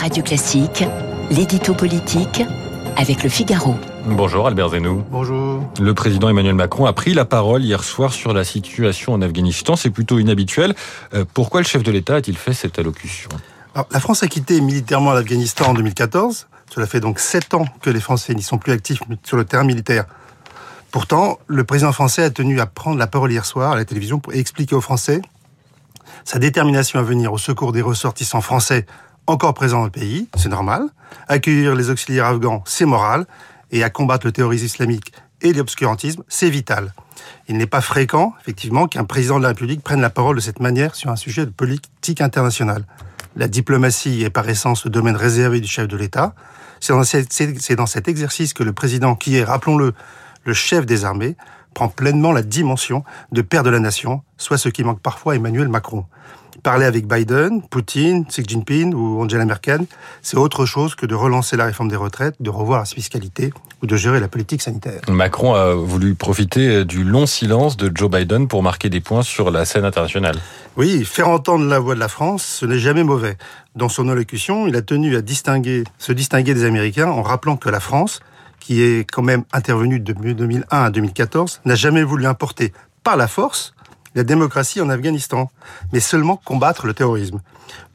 Radio Classique, l'édito politique avec le Figaro. Bonjour Albert Zenou. Bonjour. Le président Emmanuel Macron a pris la parole hier soir sur la situation en Afghanistan. C'est plutôt inhabituel. Euh, pourquoi le chef de l'État a-t-il fait cette allocution? Alors, La France a quitté militairement l'Afghanistan en 2014. Cela fait donc sept ans que les Français n'y sont plus actifs sur le terrain militaire. Pourtant, le président français a tenu à prendre la parole hier soir à la télévision pour expliquer aux Français sa détermination à venir au secours des ressortissants français encore présents dans le pays, c'est normal. Accueillir les auxiliaires afghans, c'est moral. Et à combattre le terrorisme islamique et l'obscurantisme, c'est vital. Il n'est pas fréquent, effectivement, qu'un président de la République prenne la parole de cette manière sur un sujet de politique internationale. La diplomatie est par essence le domaine réservé du chef de l'État. C'est dans, c'est dans cet exercice que le président, qui est, rappelons-le, le chef des armées, prend pleinement la dimension de père de la nation, soit ce qui manque parfois à Emmanuel Macron. Parler avec Biden, Poutine, Xi Jinping ou Angela Merkel, c'est autre chose que de relancer la réforme des retraites, de revoir la fiscalité ou de gérer la politique sanitaire. Macron a voulu profiter du long silence de Joe Biden pour marquer des points sur la scène internationale. Oui, faire entendre la voix de la France, ce n'est jamais mauvais. Dans son allocution, il a tenu à distinguer, se distinguer des Américains en rappelant que la France, qui est quand même intervenue de 2001 à 2014, n'a jamais voulu importer par la force la démocratie en Afghanistan, mais seulement combattre le terrorisme.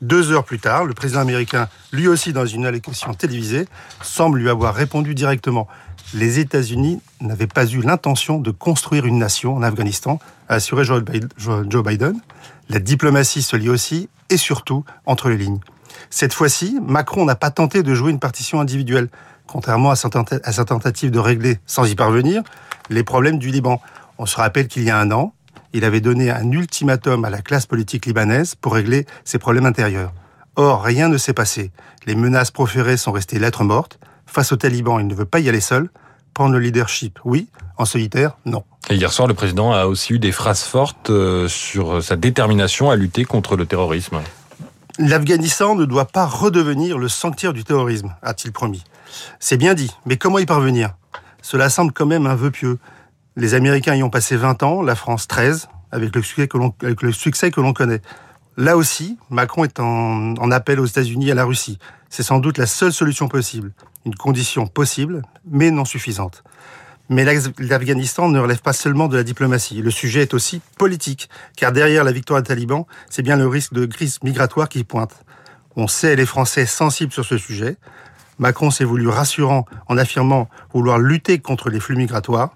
Deux heures plus tard, le président américain, lui aussi dans une allocution télévisée, semble lui avoir répondu directement. Les États-Unis n'avaient pas eu l'intention de construire une nation en Afghanistan, a assuré Joe Biden. La diplomatie se lie aussi et surtout entre les lignes. Cette fois-ci, Macron n'a pas tenté de jouer une partition individuelle, contrairement à sa tentative de régler, sans y parvenir, les problèmes du Liban. On se rappelle qu'il y a un an, il avait donné un ultimatum à la classe politique libanaise pour régler ses problèmes intérieurs. Or, rien ne s'est passé. Les menaces proférées sont restées lettres mortes. Face aux talibans, il ne veut pas y aller seul. Prendre le leadership, oui. En solitaire, non. Et hier soir, le président a aussi eu des phrases fortes euh, sur sa détermination à lutter contre le terrorisme. L'Afghanistan ne doit pas redevenir le sanctuaire du terrorisme, a-t-il promis. C'est bien dit, mais comment y parvenir? Cela semble quand même un vœu pieux. Les Américains y ont passé 20 ans, la France 13, avec le succès que l'on, connaît. Là aussi, Macron est en, en appel aux États-Unis et à la Russie. C'est sans doute la seule solution possible. Une condition possible, mais non suffisante. Mais l'Afghanistan ne relève pas seulement de la diplomatie. Le sujet est aussi politique, car derrière la victoire des talibans, c'est bien le risque de crise migratoire qui pointe. On sait les Français sensibles sur ce sujet. Macron s'est voulu rassurant en affirmant vouloir lutter contre les flux migratoires.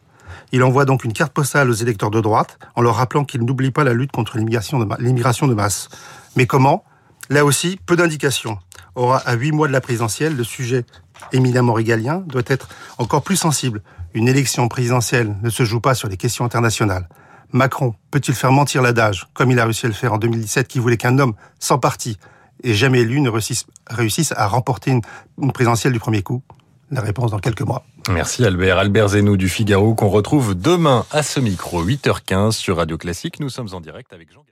Il envoie donc une carte postale aux électeurs de droite en leur rappelant qu'ils n'oublient pas la lutte contre l'immigration de, masse. Mais comment? Là aussi, peu d'indications. Or, à huit mois de la présidentielle, le sujet éminemment régalien doit être encore plus sensible. Une élection présidentielle ne se joue pas sur les questions internationales. Macron peut-il faire mentir l'adage, comme il a réussi à le faire en 2017, qui voulait qu'un homme sans parti et jamais élu ne réussisse, à remporter une présidentielle du premier coup? La réponse dans quelques mois. Merci Albert. Albert Zenou du Figaro qu'on retrouve demain à ce micro, 8h15 sur Radio Classique. Nous sommes en direct avec Jean